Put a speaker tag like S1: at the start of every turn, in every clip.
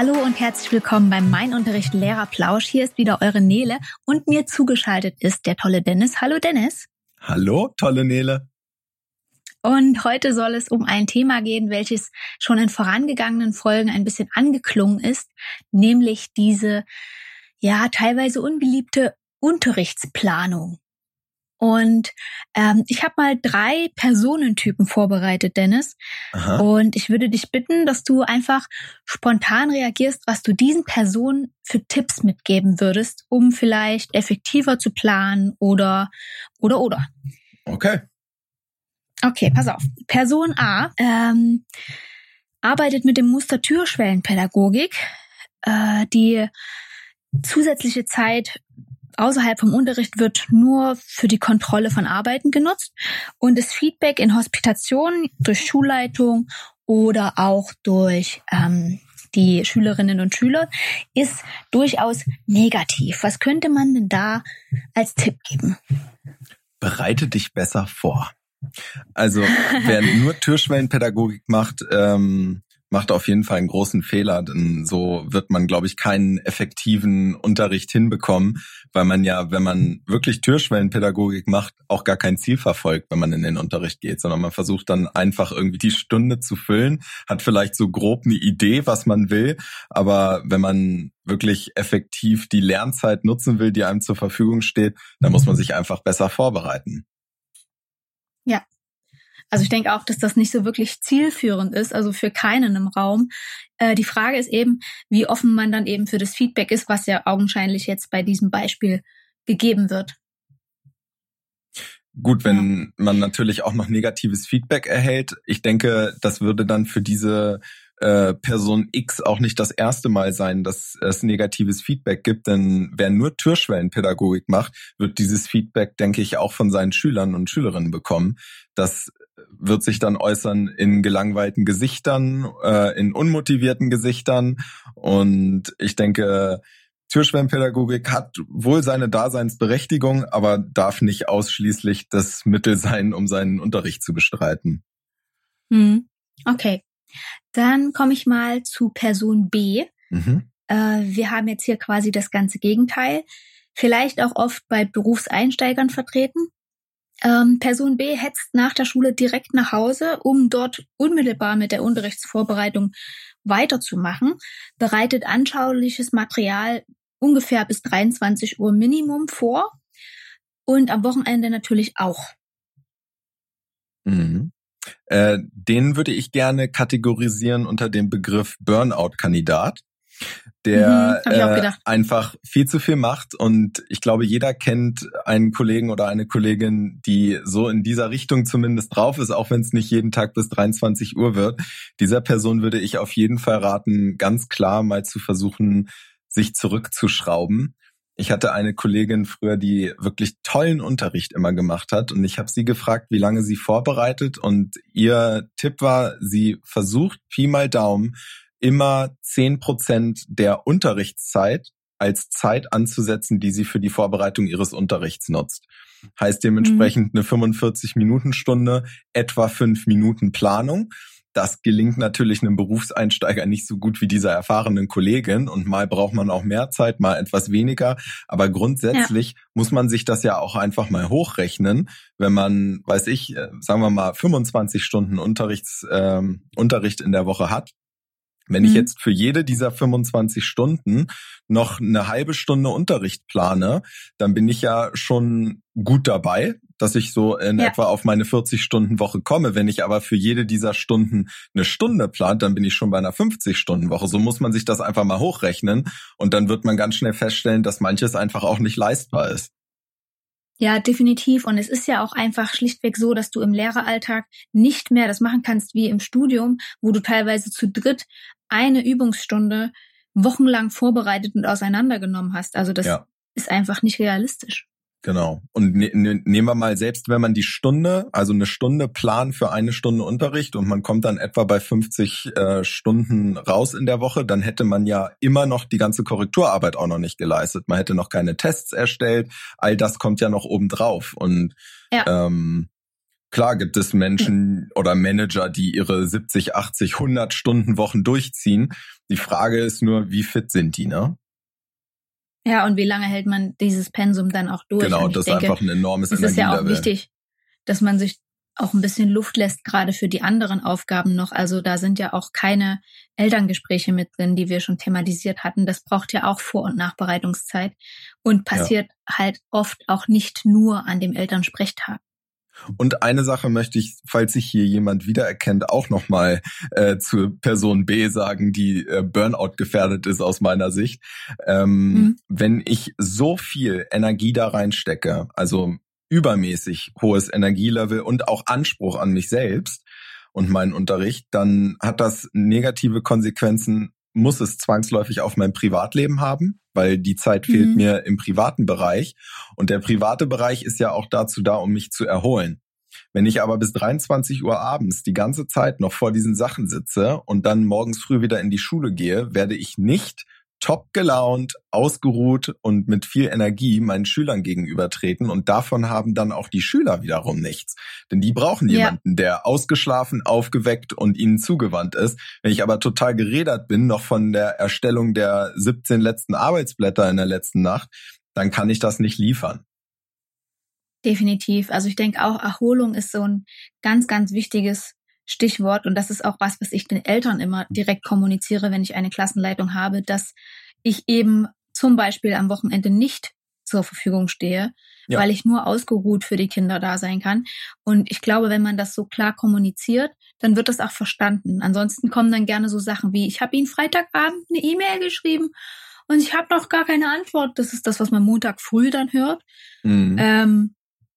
S1: Hallo und herzlich willkommen beim Mein Unterricht Lehrerplausch. Hier ist wieder eure Nele und mir zugeschaltet ist der tolle Dennis. Hallo Dennis.
S2: Hallo, tolle Nele.
S1: Und heute soll es um ein Thema gehen, welches schon in vorangegangenen Folgen ein bisschen angeklungen ist, nämlich diese ja teilweise unbeliebte Unterrichtsplanung. Und ähm, ich habe mal drei Personentypen vorbereitet, Dennis. Aha. Und ich würde dich bitten, dass du einfach spontan reagierst, was du diesen Personen für Tipps mitgeben würdest, um vielleicht effektiver zu planen oder oder oder.
S2: Okay.
S1: Okay, pass auf. Person A ähm, arbeitet mit dem Muster Türschwellenpädagogik, äh, die zusätzliche Zeit außerhalb vom Unterricht wird nur für die Kontrolle von Arbeiten genutzt und das Feedback in Hospitationen durch Schulleitung oder auch durch ähm, die Schülerinnen und Schüler ist durchaus negativ. Was könnte man denn da als Tipp geben?
S2: Bereite dich besser vor. Also wer nur Türschwellenpädagogik macht, ähm, macht auf jeden Fall einen großen Fehler, denn so wird man, glaube ich, keinen effektiven Unterricht hinbekommen, weil man ja, wenn man wirklich Türschwellenpädagogik macht, auch gar kein Ziel verfolgt, wenn man in den Unterricht geht, sondern man versucht dann einfach irgendwie die Stunde zu füllen, hat vielleicht so grob eine Idee, was man will, aber wenn man wirklich effektiv die Lernzeit nutzen will, die einem zur Verfügung steht, dann muss man sich einfach besser vorbereiten.
S1: Ja, also ich denke auch, dass das nicht so wirklich zielführend ist, also für keinen im Raum. Äh, die Frage ist eben, wie offen man dann eben für das Feedback ist, was ja augenscheinlich jetzt bei diesem Beispiel gegeben wird.
S2: Gut, wenn ja. man natürlich auch noch negatives Feedback erhält. Ich denke, das würde dann für diese äh, Person X auch nicht das erste Mal sein, dass es negatives Feedback gibt, denn wer nur Türschwellenpädagogik macht, wird dieses Feedback, denke ich, auch von seinen Schülern und Schülerinnen bekommen. Das wird sich dann äußern in gelangweilten Gesichtern, äh, in unmotivierten Gesichtern. Und ich denke, Türschwellenpädagogik hat wohl seine Daseinsberechtigung, aber darf nicht ausschließlich das Mittel sein, um seinen Unterricht zu bestreiten.
S1: Hm. Okay. Dann komme ich mal zu Person B. Mhm. Äh, wir haben jetzt hier quasi das ganze Gegenteil. Vielleicht auch oft bei Berufseinsteigern vertreten. Ähm, Person B hetzt nach der Schule direkt nach Hause, um dort unmittelbar mit der Unterrichtsvorbereitung weiterzumachen, bereitet anschauliches Material ungefähr bis 23 Uhr Minimum vor und am Wochenende natürlich auch.
S2: Mhm. Äh, den würde ich gerne kategorisieren unter dem Begriff Burnout-Kandidat der mhm, äh, einfach viel zu viel macht. Und ich glaube, jeder kennt einen Kollegen oder eine Kollegin, die so in dieser Richtung zumindest drauf ist, auch wenn es nicht jeden Tag bis 23 Uhr wird. Dieser Person würde ich auf jeden Fall raten, ganz klar mal zu versuchen, sich zurückzuschrauben. Ich hatte eine Kollegin früher, die wirklich tollen Unterricht immer gemacht hat und ich habe sie gefragt, wie lange sie vorbereitet und ihr Tipp war, sie versucht Pi mal Daumen immer zehn Prozent der Unterrichtszeit als Zeit anzusetzen, die sie für die Vorbereitung ihres Unterrichts nutzt. Heißt dementsprechend mhm. eine 45-Minuten-Stunde, etwa fünf Minuten Planung. Das gelingt natürlich einem Berufseinsteiger nicht so gut wie dieser erfahrenen Kollegin und mal braucht man auch mehr Zeit, mal etwas weniger. Aber grundsätzlich ja. muss man sich das ja auch einfach mal hochrechnen, wenn man, weiß ich, äh, sagen wir mal 25 Stunden Unterrichts, ähm, Unterricht in der Woche hat wenn mhm. ich jetzt für jede dieser 25 Stunden noch eine halbe Stunde Unterricht plane, dann bin ich ja schon gut dabei, dass ich so in ja. etwa auf meine 40 Stunden Woche komme. Wenn ich aber für jede dieser Stunden eine Stunde plant, dann bin ich schon bei einer 50 Stunden Woche. So muss man sich das einfach mal hochrechnen und dann wird man ganz schnell feststellen, dass manches einfach auch nicht leistbar ist.
S1: Ja, definitiv. Und es ist ja auch einfach schlichtweg so, dass du im Lehreralltag nicht mehr das machen kannst wie im Studium, wo du teilweise zu dritt eine Übungsstunde wochenlang vorbereitet und auseinandergenommen hast. Also das ja. ist einfach nicht realistisch.
S2: Genau. Und ne, ne, nehmen wir mal, selbst wenn man die Stunde, also eine Stunde Plan für eine Stunde Unterricht und man kommt dann etwa bei 50 äh, Stunden raus in der Woche, dann hätte man ja immer noch die ganze Korrekturarbeit auch noch nicht geleistet. Man hätte noch keine Tests erstellt. All das kommt ja noch obendrauf. Und ja. ähm, Klar gibt es Menschen oder Manager, die ihre 70, 80, 100 Stunden Wochen durchziehen. Die Frage ist nur, wie fit sind die, ne?
S1: Ja, und wie lange hält man dieses Pensum dann auch durch?
S2: Genau, das denke, ist einfach ein enormes Es ist ja auch
S1: wichtig, dass man sich auch ein bisschen Luft lässt, gerade für die anderen Aufgaben noch. Also da sind ja auch keine Elterngespräche mit drin, die wir schon thematisiert hatten. Das braucht ja auch Vor- und Nachbereitungszeit und passiert ja. halt oft auch nicht nur an dem Elternsprechtag.
S2: Und eine Sache möchte ich, falls sich hier jemand wiedererkennt, auch nochmal äh, zur Person B sagen, die äh, Burnout gefährdet ist aus meiner Sicht. Ähm, mhm. Wenn ich so viel Energie da reinstecke, also übermäßig hohes Energielevel und auch Anspruch an mich selbst und meinen Unterricht, dann hat das negative Konsequenzen, muss es zwangsläufig auf mein Privatleben haben, weil die Zeit fehlt mhm. mir im privaten Bereich. Und der private Bereich ist ja auch dazu da, um mich zu erholen. Wenn ich aber bis 23 Uhr abends die ganze Zeit noch vor diesen Sachen sitze und dann morgens früh wieder in die Schule gehe, werde ich nicht top gelaunt, ausgeruht und mit viel Energie meinen Schülern gegenübertreten und davon haben dann auch die Schüler wiederum nichts. Denn die brauchen jemanden, ja. der ausgeschlafen, aufgeweckt und ihnen zugewandt ist. Wenn ich aber total geredert bin, noch von der Erstellung der 17 letzten Arbeitsblätter in der letzten Nacht, dann kann ich das nicht liefern.
S1: Definitiv. Also ich denke auch, Erholung ist so ein ganz, ganz wichtiges Stichwort, und das ist auch was, was ich den Eltern immer direkt kommuniziere, wenn ich eine Klassenleitung habe, dass ich eben zum Beispiel am Wochenende nicht zur Verfügung stehe, ja. weil ich nur ausgeruht für die Kinder da sein kann. Und ich glaube, wenn man das so klar kommuniziert, dann wird das auch verstanden. Ansonsten kommen dann gerne so Sachen wie, ich habe Ihnen Freitagabend eine E-Mail geschrieben und ich habe noch gar keine Antwort. Das ist das, was man Montag früh dann hört. Mhm. Ähm,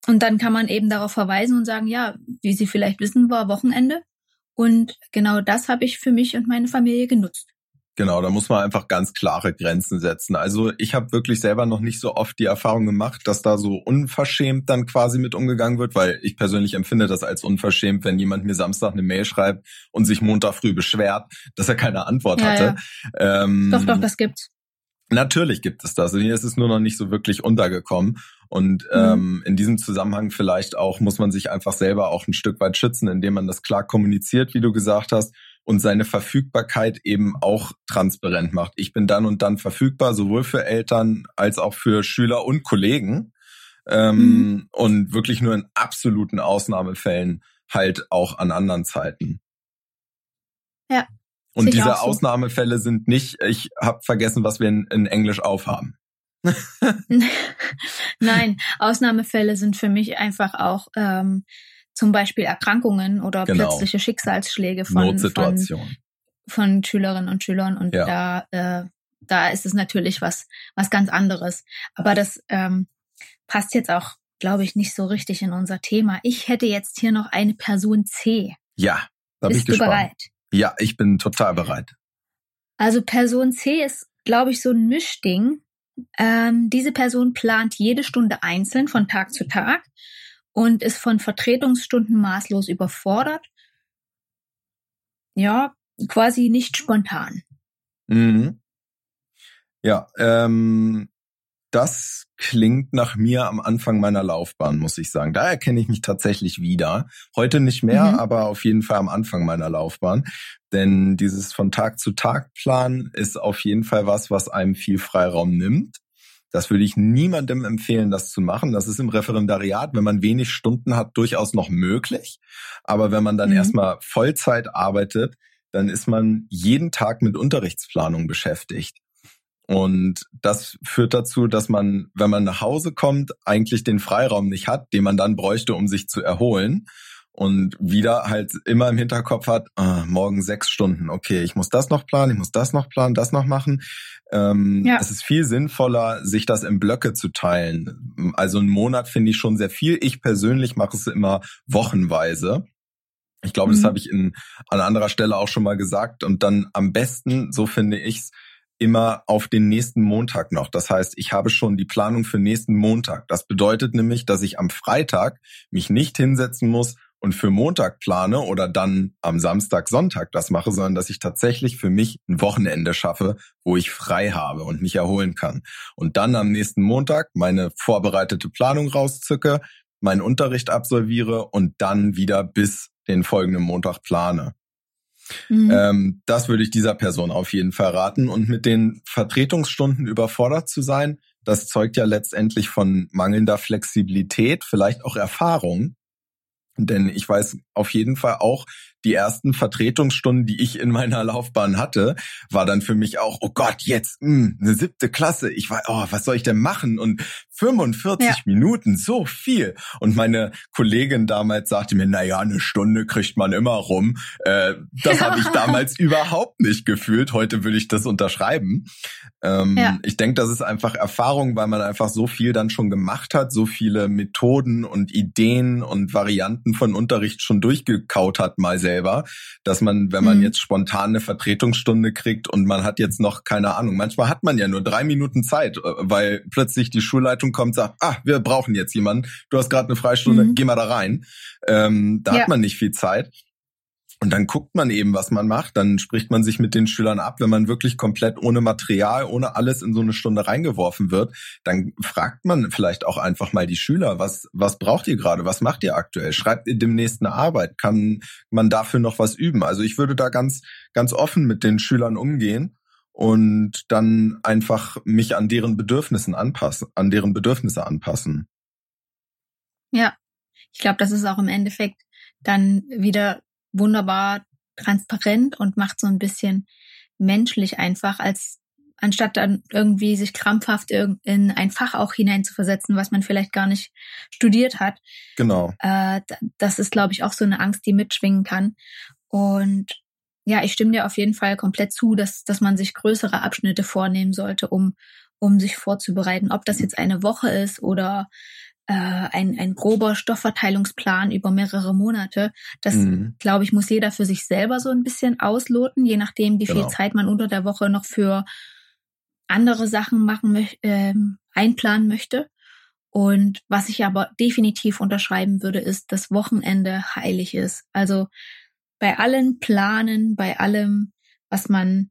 S1: und dann kann man eben darauf verweisen und sagen, ja, wie Sie vielleicht wissen, war Wochenende. Und genau das habe ich für mich und meine Familie genutzt.
S2: Genau, da muss man einfach ganz klare Grenzen setzen. Also ich habe wirklich selber noch nicht so oft die Erfahrung gemacht, dass da so unverschämt dann quasi mit umgegangen wird, weil ich persönlich empfinde das als unverschämt, wenn jemand mir Samstag eine Mail schreibt und sich Montag früh beschwert, dass er keine Antwort ja, hatte.
S1: Ja. Ähm, doch, doch, das gibt's.
S2: Natürlich gibt es das. Mir ist es nur noch nicht so wirklich untergekommen. Und mhm. ähm, in diesem Zusammenhang vielleicht auch muss man sich einfach selber auch ein Stück weit schützen, indem man das klar kommuniziert, wie du gesagt hast, und seine Verfügbarkeit eben auch transparent macht. Ich bin dann und dann verfügbar, sowohl für Eltern als auch für Schüler und Kollegen. Ähm, mhm. Und wirklich nur in absoluten Ausnahmefällen halt auch an anderen Zeiten.
S1: Ja,
S2: und diese so. Ausnahmefälle sind nicht, ich habe vergessen, was wir in, in Englisch aufhaben.
S1: Nein, Ausnahmefälle sind für mich einfach auch ähm, zum Beispiel Erkrankungen oder genau. plötzliche Schicksalsschläge von, von, von Schülerinnen und Schülern. Und ja. da, äh, da ist es natürlich was, was ganz anderes. Aber das ähm, passt jetzt auch, glaube ich, nicht so richtig in unser Thema. Ich hätte jetzt hier noch eine Person C.
S2: Ja, da bin Bist ich gespannt. bereit? Ja, ich bin total bereit.
S1: Also Person C ist, glaube ich, so ein Mischding. Ähm, diese Person plant jede Stunde einzeln von Tag zu Tag und ist von Vertretungsstunden maßlos überfordert. Ja, quasi nicht spontan.
S2: Mhm. Ja, ähm, das klingt nach mir am Anfang meiner Laufbahn, muss ich sagen. Da erkenne ich mich tatsächlich wieder. Heute nicht mehr, mhm. aber auf jeden Fall am Anfang meiner Laufbahn. Denn dieses von Tag zu Tag Plan ist auf jeden Fall was, was einem viel Freiraum nimmt. Das würde ich niemandem empfehlen, das zu machen. Das ist im Referendariat, wenn man wenig Stunden hat, durchaus noch möglich. Aber wenn man dann mhm. erstmal Vollzeit arbeitet, dann ist man jeden Tag mit Unterrichtsplanung beschäftigt. Und das führt dazu, dass man, wenn man nach Hause kommt, eigentlich den Freiraum nicht hat, den man dann bräuchte, um sich zu erholen. Und wieder halt immer im Hinterkopf hat, ah, morgen sechs Stunden, okay, ich muss das noch planen, ich muss das noch planen, das noch machen. Ähm, ja. Es ist viel sinnvoller, sich das in Blöcke zu teilen. Also einen Monat finde ich schon sehr viel. Ich persönlich mache es immer wochenweise. Ich glaube, mhm. das habe ich in, an anderer Stelle auch schon mal gesagt. Und dann am besten, so finde ich's, immer auf den nächsten Montag noch. Das heißt, ich habe schon die Planung für nächsten Montag. Das bedeutet nämlich, dass ich am Freitag mich nicht hinsetzen muss und für Montag plane oder dann am Samstag, Sonntag das mache, sondern dass ich tatsächlich für mich ein Wochenende schaffe, wo ich frei habe und mich erholen kann. Und dann am nächsten Montag meine vorbereitete Planung rauszücke, meinen Unterricht absolviere und dann wieder bis den folgenden Montag plane. Mhm. Ähm, das würde ich dieser Person auf jeden Fall raten. Und mit den Vertretungsstunden überfordert zu sein, das zeugt ja letztendlich von mangelnder Flexibilität, vielleicht auch Erfahrung. Denn ich weiß auf jeden Fall auch, die ersten Vertretungsstunden, die ich in meiner Laufbahn hatte, war dann für mich auch, oh Gott, jetzt mh, hm, eine siebte Klasse. Ich war, oh, was soll ich denn machen? Und 45 ja. Minuten, so viel. Und meine Kollegin damals sagte mir, na ja, eine Stunde kriegt man immer rum. Äh, das habe ich damals überhaupt nicht gefühlt. Heute würde ich das unterschreiben. Ähm, ja. Ich denke, das ist einfach Erfahrung, weil man einfach so viel dann schon gemacht hat, so viele Methoden und Ideen und Varianten von Unterricht schon durchgekaut hat, mal selbst selber, dass man, wenn man mhm. jetzt spontan eine Vertretungsstunde kriegt und man hat jetzt noch keine Ahnung, manchmal hat man ja nur drei Minuten Zeit, äh, weil plötzlich die Schulleitung kommt, sagt, ah, wir brauchen jetzt jemanden, du hast gerade eine Freistunde, mhm. geh mal da rein. Ähm, da ja. hat man nicht viel Zeit. Und dann guckt man eben, was man macht. Dann spricht man sich mit den Schülern ab. Wenn man wirklich komplett ohne Material, ohne alles in so eine Stunde reingeworfen wird, dann fragt man vielleicht auch einfach mal die Schüler, was, was braucht ihr gerade? Was macht ihr aktuell? Schreibt ihr demnächst eine Arbeit? Kann man dafür noch was üben? Also ich würde da ganz, ganz offen mit den Schülern umgehen und dann einfach mich an deren Bedürfnissen anpassen, an deren Bedürfnisse anpassen.
S1: Ja, ich glaube, das ist auch im Endeffekt dann wieder wunderbar transparent und macht so ein bisschen menschlich einfach, als anstatt dann irgendwie sich krampfhaft in ein Fach auch hineinzuversetzen, was man vielleicht gar nicht studiert hat.
S2: Genau.
S1: Äh, das ist, glaube ich, auch so eine Angst, die mitschwingen kann. Und ja, ich stimme dir auf jeden Fall komplett zu, dass, dass man sich größere Abschnitte vornehmen sollte, um, um sich vorzubereiten. Ob das jetzt eine Woche ist oder äh, ein, ein grober Stoffverteilungsplan über mehrere Monate. Das, mhm. glaube ich, muss jeder für sich selber so ein bisschen ausloten, je nachdem, wie genau. viel Zeit man unter der Woche noch für andere Sachen machen möchte, äh, einplanen möchte. Und was ich aber definitiv unterschreiben würde, ist, dass Wochenende heilig ist. Also bei allen Planen, bei allem, was man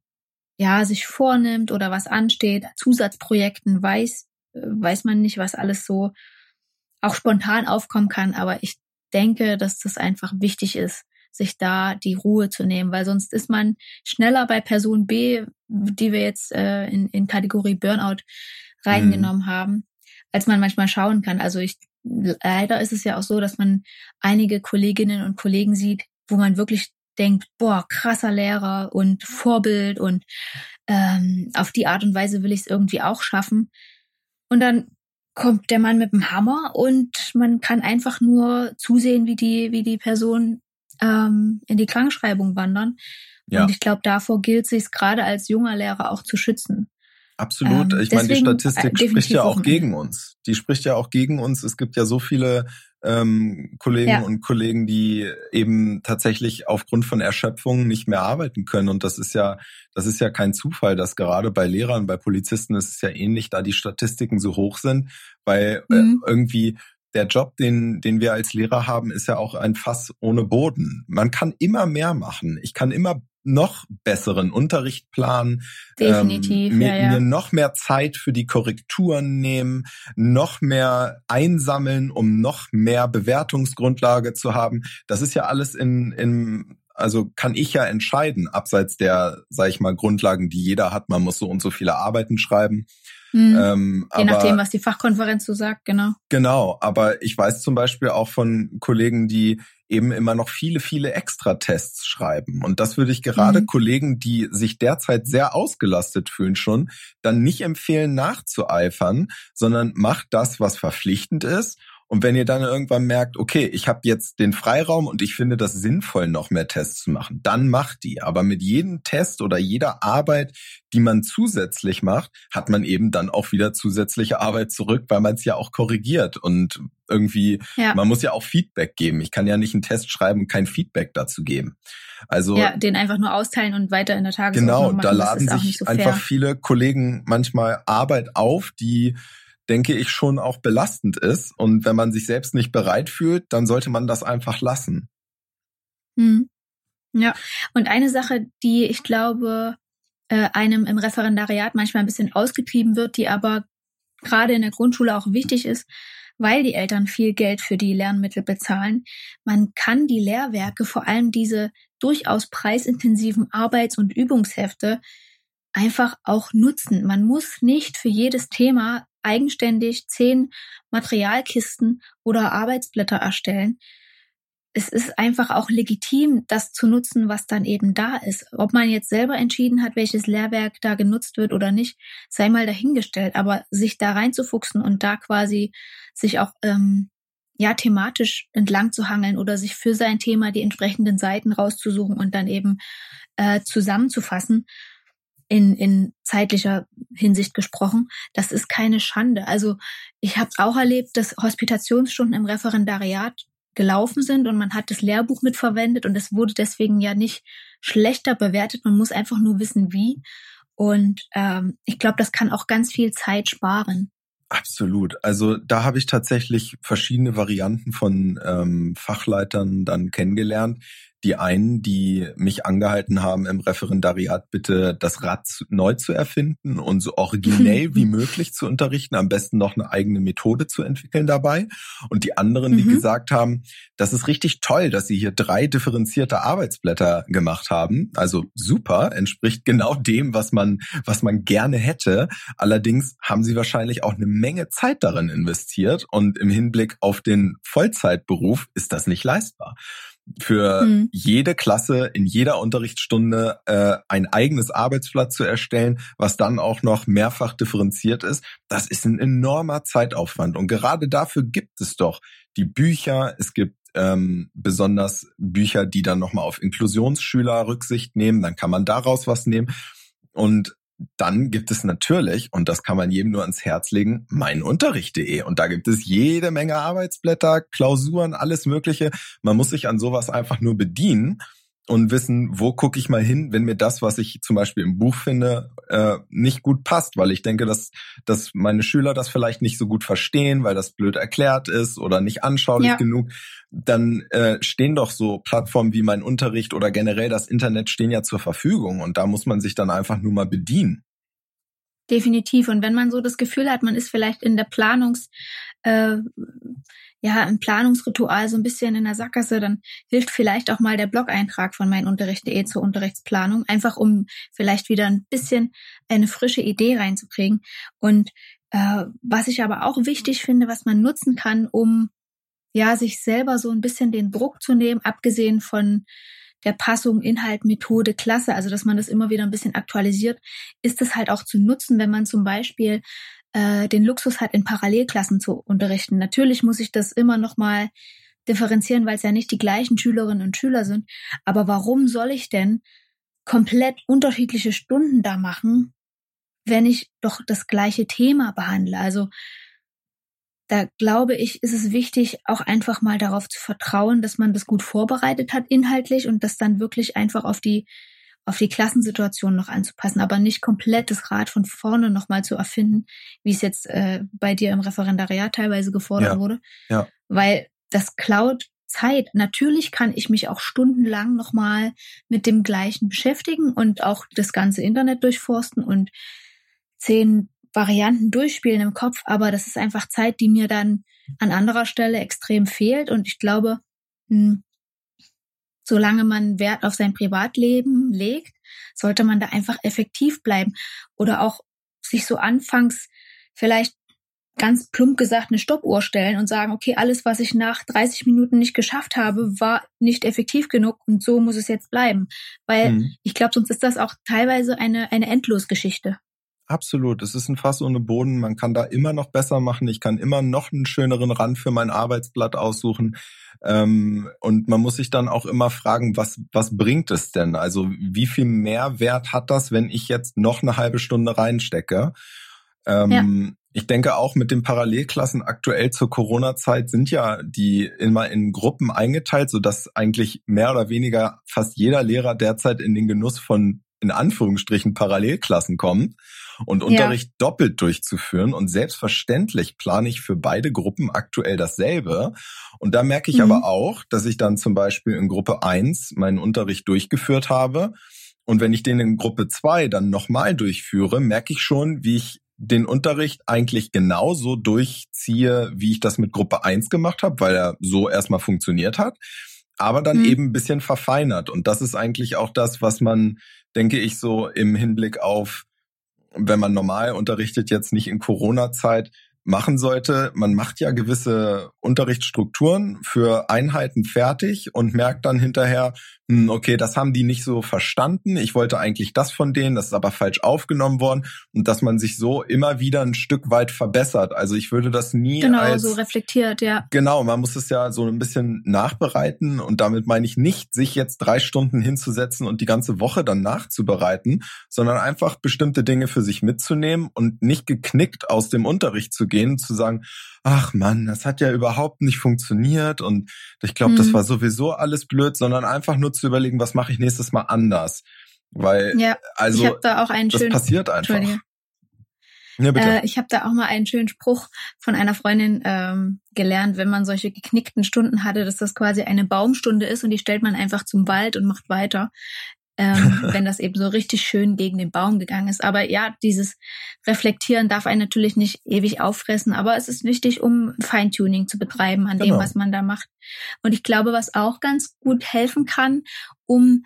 S1: ja sich vornimmt oder was ansteht, Zusatzprojekten weiß, äh, weiß man nicht, was alles so auch spontan aufkommen kann. Aber ich denke, dass das einfach wichtig ist, sich da die Ruhe zu nehmen, weil sonst ist man schneller bei Person B, die wir jetzt äh, in, in Kategorie Burnout reingenommen mhm. haben, als man manchmal schauen kann. Also ich leider ist es ja auch so, dass man einige Kolleginnen und Kollegen sieht, wo man wirklich denkt, boah, krasser Lehrer und Vorbild und ähm, auf die Art und Weise will ich es irgendwie auch schaffen. Und dann kommt der Mann mit dem Hammer und man kann einfach nur zusehen, wie die, wie die Person ähm, in die Krankschreibung wandern. Ja. Und ich glaube, davor gilt es sich gerade als junger Lehrer auch zu schützen.
S2: Absolut. Ähm, ich meine, die Statistik äh, spricht ja auch gegen uns. Die spricht ja auch gegen uns. Es gibt ja so viele ähm, Kollegen ja. und Kollegen, die eben tatsächlich aufgrund von Erschöpfung nicht mehr arbeiten können. Und das ist ja, das ist ja kein Zufall, dass gerade bei Lehrern, bei Polizisten ist es ja ähnlich, da die Statistiken so hoch sind, weil äh, mhm. äh, irgendwie der Job, den, den wir als Lehrer haben, ist ja auch ein Fass ohne Boden. Man kann immer mehr machen. Ich kann immer noch besseren Unterricht planen,
S1: Definitiv, ähm,
S2: mir, ja, ja. mir noch mehr Zeit für die Korrekturen nehmen, noch mehr einsammeln, um noch mehr Bewertungsgrundlage zu haben. Das ist ja alles in, in also kann ich ja entscheiden, abseits der, sag ich mal, Grundlagen, die jeder hat. Man muss so und so viele Arbeiten schreiben.
S1: Mhm. Ähm, Je aber, nachdem, was die Fachkonferenz so sagt, genau.
S2: Genau, aber ich weiß zum Beispiel auch von Kollegen, die eben immer noch viele, viele Extratests schreiben. Und das würde ich gerade mhm. Kollegen, die sich derzeit sehr ausgelastet fühlen schon, dann nicht empfehlen, nachzueifern, sondern macht das, was verpflichtend ist und wenn ihr dann irgendwann merkt, okay, ich habe jetzt den Freiraum und ich finde das sinnvoll, noch mehr Tests zu machen, dann macht die. Aber mit jedem Test oder jeder Arbeit, die man zusätzlich macht, hat man eben dann auch wieder zusätzliche Arbeit zurück, weil man es ja auch korrigiert und irgendwie, ja. man muss ja auch Feedback geben. Ich kann ja nicht einen Test schreiben und kein Feedback dazu geben. Also
S1: ja, den einfach nur austeilen und weiter in der Tagesordnung
S2: Genau, da laden sich so einfach viele Kollegen manchmal Arbeit auf, die denke ich, schon auch belastend ist. Und wenn man sich selbst nicht bereit fühlt, dann sollte man das einfach lassen.
S1: Hm. Ja, und eine Sache, die ich glaube, äh, einem im Referendariat manchmal ein bisschen ausgetrieben wird, die aber gerade in der Grundschule auch wichtig ist, weil die Eltern viel Geld für die Lernmittel bezahlen. Man kann die Lehrwerke, vor allem diese durchaus preisintensiven Arbeits- und Übungshefte, einfach auch nutzen. Man muss nicht für jedes Thema eigenständig zehn Materialkisten oder Arbeitsblätter erstellen. Es ist einfach auch legitim, das zu nutzen, was dann eben da ist. Ob man jetzt selber entschieden hat, welches Lehrwerk da genutzt wird oder nicht, sei mal dahingestellt. Aber sich da reinzufuchsen und da quasi sich auch ähm, ja thematisch entlang zu hangeln oder sich für sein Thema die entsprechenden Seiten rauszusuchen und dann eben äh, zusammenzufassen, in, in zeitlicher Hinsicht gesprochen, das ist keine Schande. Also ich habe auch erlebt, dass Hospitationsstunden im Referendariat gelaufen sind und man hat das Lehrbuch mitverwendet und es wurde deswegen ja nicht schlechter bewertet. Man muss einfach nur wissen, wie. Und ähm, ich glaube, das kann auch ganz viel Zeit sparen.
S2: Absolut. Also da habe ich tatsächlich verschiedene Varianten von ähm, Fachleitern dann kennengelernt, die einen, die mich angehalten haben, im Referendariat bitte das Rad neu zu erfinden und so originell wie möglich zu unterrichten, am besten noch eine eigene Methode zu entwickeln dabei. Und die anderen, die mhm. gesagt haben, das ist richtig toll, dass sie hier drei differenzierte Arbeitsblätter gemacht haben. Also super, entspricht genau dem, was man, was man gerne hätte. Allerdings haben sie wahrscheinlich auch eine Menge Zeit darin investiert und im Hinblick auf den Vollzeitberuf ist das nicht leistbar für mhm. jede Klasse in jeder Unterrichtsstunde äh, ein eigenes Arbeitsblatt zu erstellen, was dann auch noch mehrfach differenziert ist, das ist ein enormer Zeitaufwand. Und gerade dafür gibt es doch die Bücher, es gibt ähm, besonders Bücher, die dann nochmal auf Inklusionsschüler Rücksicht nehmen, dann kann man daraus was nehmen. Und dann gibt es natürlich, und das kann man jedem nur ans Herz legen, meinunterricht.de. Und da gibt es jede Menge Arbeitsblätter, Klausuren, alles Mögliche. Man muss sich an sowas einfach nur bedienen und wissen, wo gucke ich mal hin, wenn mir das, was ich zum Beispiel im Buch finde, äh, nicht gut passt, weil ich denke, dass, dass meine Schüler das vielleicht nicht so gut verstehen, weil das blöd erklärt ist oder nicht anschaulich ja. genug, dann äh, stehen doch so Plattformen wie mein Unterricht oder generell das Internet stehen ja zur Verfügung und da muss man sich dann einfach nur mal bedienen.
S1: Definitiv. Und wenn man so das Gefühl hat, man ist vielleicht in der Planungs, äh, ja, im Planungsritual so ein bisschen in der Sackgasse, dann hilft vielleicht auch mal der Blog-Eintrag von meinunterricht.de zur Unterrichtsplanung, einfach um vielleicht wieder ein bisschen eine frische Idee reinzukriegen. Und äh, was ich aber auch wichtig finde, was man nutzen kann, um ja, sich selber so ein bisschen den Druck zu nehmen, abgesehen von der Passung, Inhalt, Methode, Klasse, also dass man das immer wieder ein bisschen aktualisiert, ist es halt auch zu nutzen, wenn man zum Beispiel äh, den Luxus hat, in Parallelklassen zu unterrichten. Natürlich muss ich das immer noch mal differenzieren, weil es ja nicht die gleichen Schülerinnen und Schüler sind. Aber warum soll ich denn komplett unterschiedliche Stunden da machen, wenn ich doch das gleiche Thema behandle? Also da glaube ich, ist es wichtig, auch einfach mal darauf zu vertrauen, dass man das gut vorbereitet hat inhaltlich und das dann wirklich einfach auf die auf die Klassensituation noch anzupassen, aber nicht komplett das Rad von vorne nochmal zu erfinden, wie es jetzt äh, bei dir im Referendariat teilweise gefordert
S2: ja.
S1: wurde.
S2: Ja.
S1: Weil das klaut Zeit. Natürlich kann ich mich auch stundenlang nochmal mit dem Gleichen beschäftigen und auch das ganze Internet durchforsten und zehn Varianten durchspielen im Kopf, aber das ist einfach Zeit, die mir dann an anderer Stelle extrem fehlt. Und ich glaube, hm, solange man Wert auf sein Privatleben legt, sollte man da einfach effektiv bleiben oder auch sich so anfangs vielleicht ganz plump gesagt eine Stoppuhr stellen und sagen, okay, alles, was ich nach 30 Minuten nicht geschafft habe, war nicht effektiv genug und so muss es jetzt bleiben. Weil mhm. ich glaube, sonst ist das auch teilweise eine, eine Endlosgeschichte.
S2: Absolut. Es ist ein Fass ohne Boden. Man kann da immer noch besser machen. Ich kann immer noch einen schöneren Rand für mein Arbeitsblatt aussuchen. Ähm, und man muss sich dann auch immer fragen, was, was bringt es denn? Also wie viel Mehrwert hat das, wenn ich jetzt noch eine halbe Stunde reinstecke? Ähm, ja. Ich denke auch mit den Parallelklassen aktuell zur Corona-Zeit sind ja die immer in Gruppen eingeteilt, so dass eigentlich mehr oder weniger fast jeder Lehrer derzeit in den Genuss von in Anführungsstrichen Parallelklassen kommt und Unterricht ja. doppelt durchzuführen. Und selbstverständlich plane ich für beide Gruppen aktuell dasselbe. Und da merke ich mhm. aber auch, dass ich dann zum Beispiel in Gruppe 1 meinen Unterricht durchgeführt habe. Und wenn ich den in Gruppe 2 dann nochmal durchführe, merke ich schon, wie ich den Unterricht eigentlich genauso durchziehe, wie ich das mit Gruppe 1 gemacht habe, weil er so erstmal funktioniert hat, aber dann mhm. eben ein bisschen verfeinert. Und das ist eigentlich auch das, was man, denke ich, so im Hinblick auf, wenn man normal unterrichtet, jetzt nicht in Corona-Zeit, machen sollte. Man macht ja gewisse Unterrichtsstrukturen für Einheiten fertig und merkt dann hinterher, okay, das haben die nicht so verstanden. Ich wollte eigentlich das von denen, das ist aber falsch aufgenommen worden und dass man sich so immer wieder ein Stück weit verbessert. Also ich würde das nie
S1: genau
S2: als,
S1: so reflektiert, ja.
S2: Genau, man muss es ja so ein bisschen nachbereiten und damit meine ich nicht, sich jetzt drei Stunden hinzusetzen und die ganze Woche dann nachzubereiten, sondern einfach bestimmte Dinge für sich mitzunehmen und nicht geknickt aus dem Unterricht zu gehen, zu sagen, ach Mann, das hat ja überhaupt nicht funktioniert und ich glaube, mhm. das war sowieso alles blöd, sondern einfach nur zu überlegen, was mache ich nächstes Mal anders. Weil,
S1: ja, also, ich da auch einen
S2: das
S1: schönen,
S2: passiert einfach.
S1: Ja. Äh, ich habe da auch mal einen schönen Spruch von einer Freundin ähm, gelernt, wenn man solche geknickten Stunden hatte, dass das quasi eine Baumstunde ist und die stellt man einfach zum Wald und macht weiter ähm, wenn das eben so richtig schön gegen den Baum gegangen ist. Aber ja, dieses Reflektieren darf einen natürlich nicht ewig auffressen, aber es ist wichtig, um Feintuning zu betreiben an genau. dem, was man da macht. Und ich glaube, was auch ganz gut helfen kann, um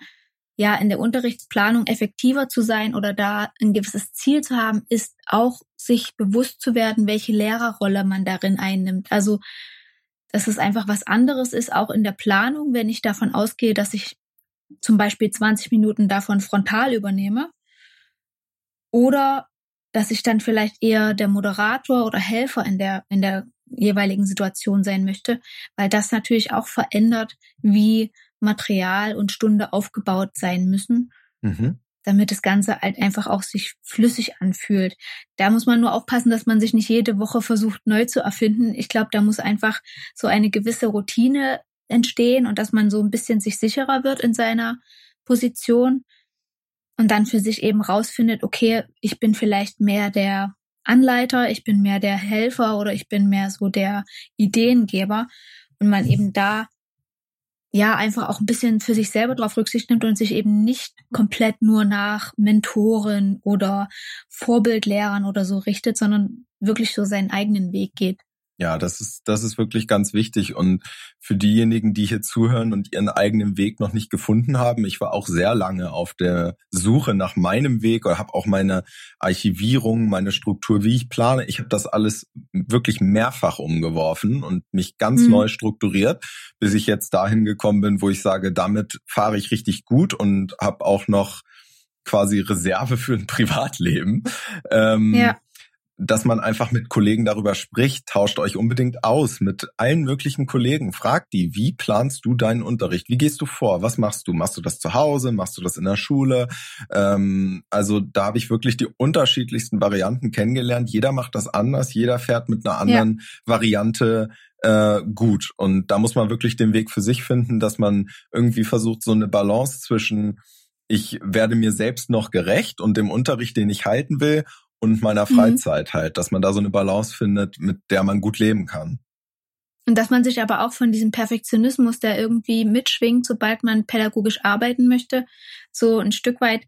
S1: ja in der Unterrichtsplanung effektiver zu sein oder da ein gewisses Ziel zu haben, ist auch sich bewusst zu werden, welche Lehrerrolle man darin einnimmt. Also dass es einfach was anderes ist, auch in der Planung, wenn ich davon ausgehe, dass ich zum Beispiel 20 Minuten davon frontal übernehme. Oder dass ich dann vielleicht eher der Moderator oder Helfer in der, in der jeweiligen Situation sein möchte, weil das natürlich auch verändert, wie Material und Stunde aufgebaut sein müssen, mhm. damit das Ganze halt einfach auch sich flüssig anfühlt. Da muss man nur aufpassen, dass man sich nicht jede Woche versucht, neu zu erfinden. Ich glaube, da muss einfach so eine gewisse Routine entstehen und dass man so ein bisschen sich sicherer wird in seiner Position und dann für sich eben rausfindet, okay, ich bin vielleicht mehr der Anleiter, ich bin mehr der Helfer oder ich bin mehr so der Ideengeber und man eben da ja einfach auch ein bisschen für sich selber drauf Rücksicht nimmt und sich eben nicht komplett nur nach Mentoren oder Vorbildlehrern oder so richtet, sondern wirklich so seinen eigenen Weg geht.
S2: Ja, das ist, das ist wirklich ganz wichtig. Und für diejenigen, die hier zuhören und ihren eigenen Weg noch nicht gefunden haben, ich war auch sehr lange auf der Suche nach meinem Weg oder habe auch meine Archivierung, meine Struktur, wie ich plane. Ich habe das alles wirklich mehrfach umgeworfen und mich ganz mhm. neu strukturiert, bis ich jetzt dahin gekommen bin, wo ich sage, damit fahre ich richtig gut und habe auch noch quasi Reserve für ein Privatleben. Ähm, ja dass man einfach mit Kollegen darüber spricht, tauscht euch unbedingt aus mit allen möglichen Kollegen. Fragt die, wie planst du deinen Unterricht? Wie gehst du vor? Was machst du? Machst du das zu Hause? Machst du das in der Schule? Ähm, also da habe ich wirklich die unterschiedlichsten Varianten kennengelernt. Jeder macht das anders. Jeder fährt mit einer anderen ja. Variante äh, gut. Und da muss man wirklich den Weg für sich finden, dass man irgendwie versucht, so eine Balance zwischen ich werde mir selbst noch gerecht und dem Unterricht, den ich halten will, und meiner mhm. Freizeit mhm. halt, dass man da so eine Balance findet, mit der man gut leben kann.
S1: Und dass man sich aber auch von diesem Perfektionismus, der irgendwie mitschwingt, sobald man pädagogisch arbeiten möchte, so ein Stück weit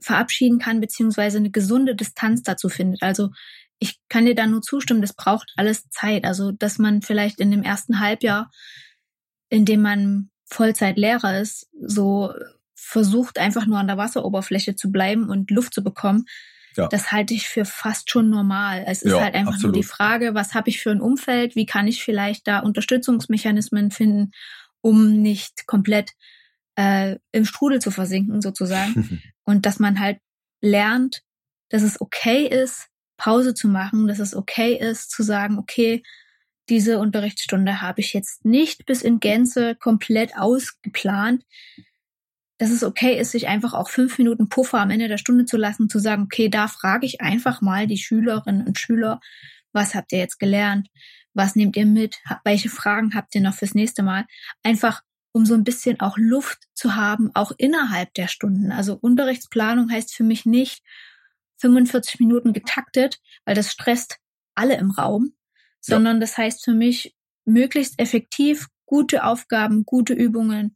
S1: verabschieden kann, beziehungsweise eine gesunde Distanz dazu findet. Also ich kann dir da nur zustimmen, das braucht alles Zeit. Also, dass man vielleicht in dem ersten Halbjahr, in dem man Vollzeitlehrer ist, so versucht einfach nur an der Wasseroberfläche zu bleiben und Luft zu bekommen, ja. Das halte ich für fast schon normal. Es ist ja, halt einfach absolut. nur die Frage, was habe ich für ein Umfeld, wie kann ich vielleicht da Unterstützungsmechanismen finden, um nicht komplett äh, im Strudel zu versinken sozusagen. Und dass man halt lernt, dass es okay ist, Pause zu machen, dass es okay ist zu sagen, okay, diese Unterrichtsstunde habe ich jetzt nicht bis in Gänze komplett ausgeplant dass es okay ist, sich einfach auch fünf Minuten Puffer am Ende der Stunde zu lassen, zu sagen, okay, da frage ich einfach mal die Schülerinnen und Schüler, was habt ihr jetzt gelernt? Was nehmt ihr mit? Welche Fragen habt ihr noch fürs nächste Mal? Einfach, um so ein bisschen auch Luft zu haben, auch innerhalb der Stunden. Also Unterrichtsplanung heißt für mich nicht 45 Minuten getaktet, weil das stresst alle im Raum, sondern das heißt für mich möglichst effektiv gute Aufgaben, gute Übungen,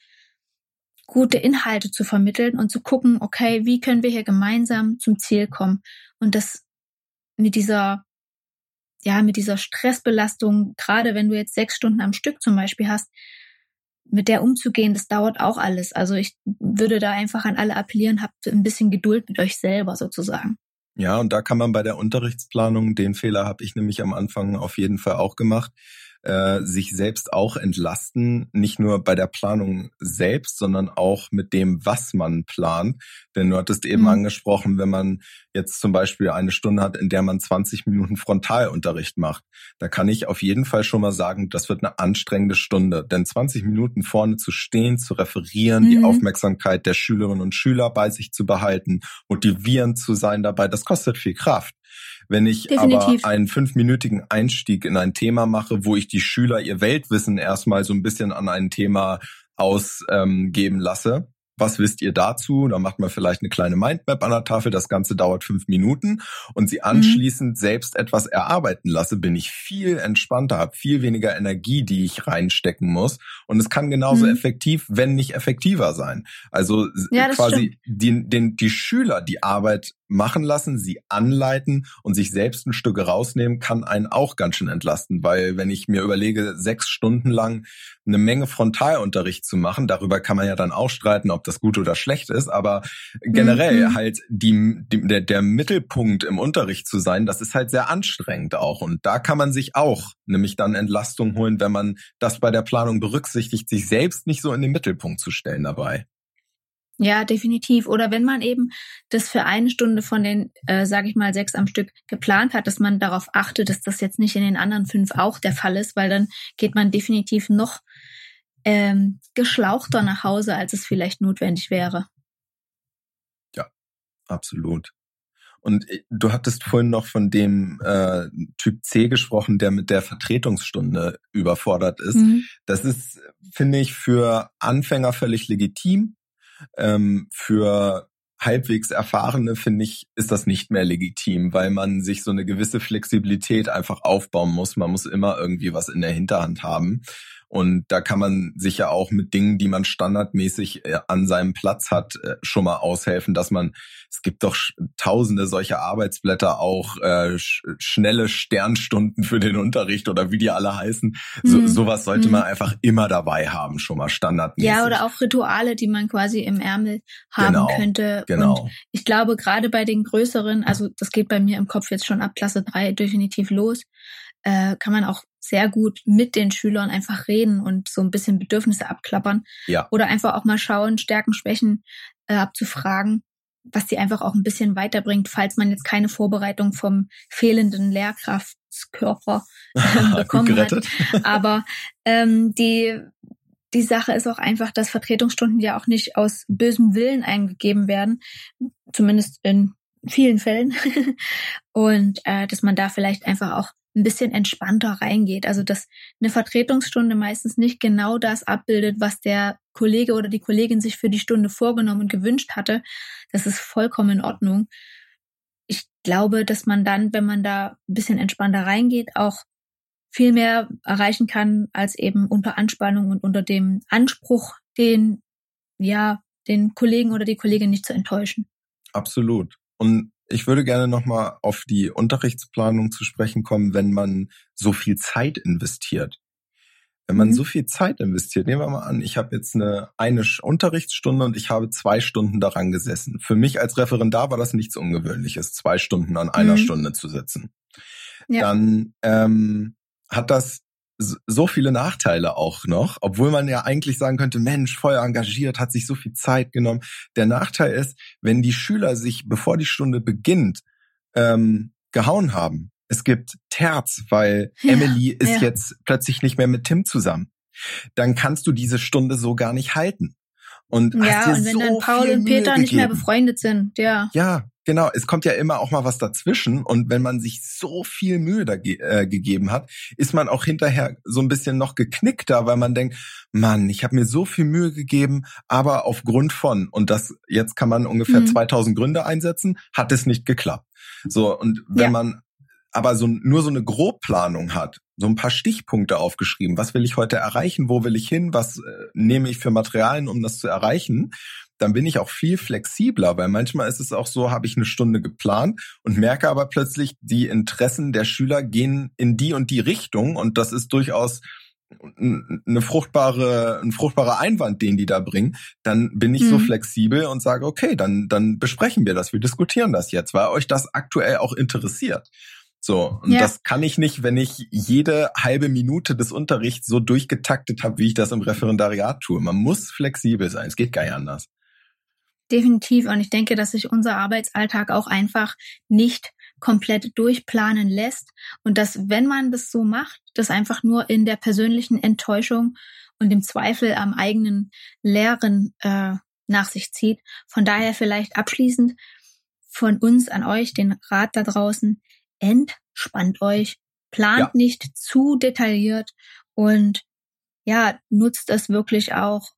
S1: gute Inhalte zu vermitteln und zu gucken, okay, wie können wir hier gemeinsam zum Ziel kommen? Und das mit dieser, ja, mit dieser Stressbelastung, gerade wenn du jetzt sechs Stunden am Stück zum Beispiel hast, mit der umzugehen, das dauert auch alles. Also ich würde da einfach an alle appellieren, habt ein bisschen Geduld mit euch selber sozusagen.
S2: Ja, und da kann man bei der Unterrichtsplanung, den Fehler habe ich nämlich am Anfang auf jeden Fall auch gemacht, äh, sich selbst auch entlasten, nicht nur bei der Planung selbst, sondern auch mit dem, was man plant. Denn du hattest eben mhm. angesprochen, wenn man jetzt zum Beispiel eine Stunde hat, in der man 20 Minuten Frontalunterricht macht, da kann ich auf jeden Fall schon mal sagen, das wird eine anstrengende Stunde. Denn 20 Minuten vorne zu stehen, zu referieren, mhm. die Aufmerksamkeit der Schülerinnen und Schüler bei sich zu behalten, motivierend zu sein dabei, das kostet viel Kraft. Wenn ich Definitiv. aber einen fünfminütigen Einstieg in ein Thema mache, wo ich die Schüler ihr Weltwissen erstmal so ein bisschen an ein Thema ausgeben lasse, was wisst ihr dazu? Da macht man vielleicht eine kleine Mindmap an der Tafel. Das Ganze dauert fünf Minuten und sie mhm. anschließend mhm. selbst etwas erarbeiten lasse, bin ich viel entspannter, habe viel weniger Energie, die ich reinstecken muss. Und es kann genauso mhm. effektiv, wenn nicht effektiver sein. Also ja, quasi die, den, die Schüler die Arbeit machen lassen, sie anleiten und sich selbst ein Stück rausnehmen, kann einen auch ganz schön entlasten, weil wenn ich mir überlege, sechs Stunden lang eine Menge Frontalunterricht zu machen, darüber kann man ja dann auch streiten, ob das gut oder schlecht ist, aber generell mhm. halt die, die, der, der Mittelpunkt im Unterricht zu sein, das ist halt sehr anstrengend auch und da kann man sich auch nämlich dann Entlastung holen, wenn man das bei der Planung berücksichtigt, sich selbst nicht so in den Mittelpunkt zu stellen dabei.
S1: Ja, definitiv. Oder wenn man eben das für eine Stunde von den, äh, sage ich mal, sechs am Stück geplant hat, dass man darauf achtet, dass das jetzt nicht in den anderen fünf auch der Fall ist, weil dann geht man definitiv noch ähm, geschlauchter nach Hause, als es vielleicht notwendig wäre.
S2: Ja, absolut. Und äh, du hattest vorhin noch von dem äh, Typ C gesprochen, der mit der Vertretungsstunde überfordert ist. Mhm. Das ist, finde ich, für Anfänger völlig legitim ähm, für halbwegs Erfahrene, finde ich, ist das nicht mehr legitim, weil man sich so eine gewisse Flexibilität einfach aufbauen muss. Man muss immer irgendwie was in der Hinterhand haben. Und da kann man sich ja auch mit Dingen, die man standardmäßig äh, an seinem Platz hat, äh, schon mal aushelfen, dass man, es gibt doch tausende solcher Arbeitsblätter, auch äh, schnelle Sternstunden für den Unterricht oder wie die alle heißen. So, mhm. Sowas sollte man mhm. einfach immer dabei haben, schon mal standardmäßig.
S1: Ja, oder auch Rituale, die man quasi im Ärmel haben genau, könnte. Genau. Und ich glaube, gerade bei den größeren, also das geht bei mir im Kopf jetzt schon ab Klasse drei definitiv los, äh, kann man auch sehr gut mit den Schülern einfach reden und so ein bisschen Bedürfnisse abklappern. Ja. Oder einfach auch mal schauen, Stärken, Schwächen äh, abzufragen, was die einfach auch ein bisschen weiterbringt, falls man jetzt keine Vorbereitung vom fehlenden Lehrkraftkörper äh, bekommen hat. Aber ähm, die die Sache ist auch einfach, dass Vertretungsstunden ja auch nicht aus bösem Willen eingegeben werden, zumindest in vielen Fällen. und äh, dass man da vielleicht einfach auch ein bisschen entspannter reingeht. Also dass eine Vertretungsstunde meistens nicht genau das abbildet, was der Kollege oder die Kollegin sich für die Stunde vorgenommen und gewünscht hatte. Das ist vollkommen in Ordnung. Ich glaube, dass man dann, wenn man da ein bisschen entspannter reingeht, auch viel mehr erreichen kann, als eben unter Anspannung und unter dem Anspruch, den, ja, den Kollegen oder die Kollegin nicht zu enttäuschen.
S2: Absolut. Und ich würde gerne nochmal auf die Unterrichtsplanung zu sprechen kommen, wenn man so viel Zeit investiert. Wenn man mhm. so viel Zeit investiert, nehmen wir mal an, ich habe jetzt eine, eine Unterrichtsstunde und ich habe zwei Stunden daran gesessen. Für mich als Referendar war das nichts Ungewöhnliches, zwei Stunden an einer mhm. Stunde zu sitzen. Ja. Dann ähm, hat das so viele Nachteile auch noch, obwohl man ja eigentlich sagen könnte, Mensch, voll engagiert, hat sich so viel Zeit genommen. Der Nachteil ist, wenn die Schüler sich, bevor die Stunde beginnt, ähm, gehauen haben. Es gibt Terz, weil ja, Emily ist ja. jetzt plötzlich nicht mehr mit Tim zusammen. Dann kannst du diese Stunde so gar nicht halten. Und
S1: ja, und wenn so dann Paul und Peter nicht mehr befreundet sind, ja.
S2: Ja, Genau, es kommt ja immer auch mal was dazwischen und wenn man sich so viel Mühe da äh, gegeben hat, ist man auch hinterher so ein bisschen noch geknickter, weil man denkt, Mann, ich habe mir so viel Mühe gegeben, aber aufgrund von und das jetzt kann man ungefähr mhm. 2000 Gründe einsetzen, hat es nicht geklappt. So und wenn ja. man aber so nur so eine Grobplanung hat, so ein paar Stichpunkte aufgeschrieben, was will ich heute erreichen, wo will ich hin, was äh, nehme ich für Materialien, um das zu erreichen, dann bin ich auch viel flexibler, weil manchmal ist es auch so, habe ich eine Stunde geplant und merke aber plötzlich, die Interessen der Schüler gehen in die und die Richtung und das ist durchaus eine fruchtbare, ein fruchtbarer Einwand, den die da bringen, dann bin ich mhm. so flexibel und sage, okay, dann, dann besprechen wir das, wir diskutieren das jetzt, weil euch das aktuell auch interessiert. So, und ja. das kann ich nicht, wenn ich jede halbe Minute des Unterrichts so durchgetaktet habe, wie ich das im Referendariat tue. Man muss flexibel sein, es geht gar nicht anders.
S1: Definitiv. Und ich denke, dass sich unser Arbeitsalltag auch einfach nicht komplett durchplanen lässt und dass, wenn man das so macht, das einfach nur in der persönlichen Enttäuschung und dem Zweifel am eigenen Lehren äh, nach sich zieht. Von daher vielleicht abschließend von uns an euch den Rat da draußen, entspannt euch, plant ja. nicht zu detailliert und ja, nutzt es wirklich auch,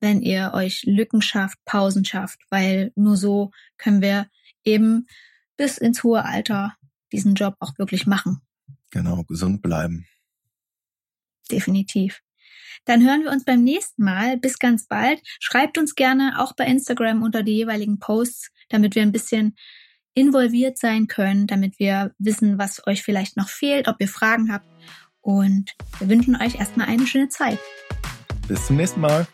S1: wenn ihr euch Lücken schafft, Pausen schafft, weil nur so können wir eben bis ins hohe Alter diesen Job auch wirklich machen.
S2: Genau, gesund bleiben.
S1: Definitiv. Dann hören wir uns beim nächsten Mal. Bis ganz bald. Schreibt uns gerne auch bei Instagram unter die jeweiligen Posts, damit wir ein bisschen involviert sein können, damit wir wissen, was euch vielleicht noch fehlt, ob ihr Fragen habt. Und wir wünschen euch erstmal eine schöne Zeit.
S2: Bis zum nächsten Mal.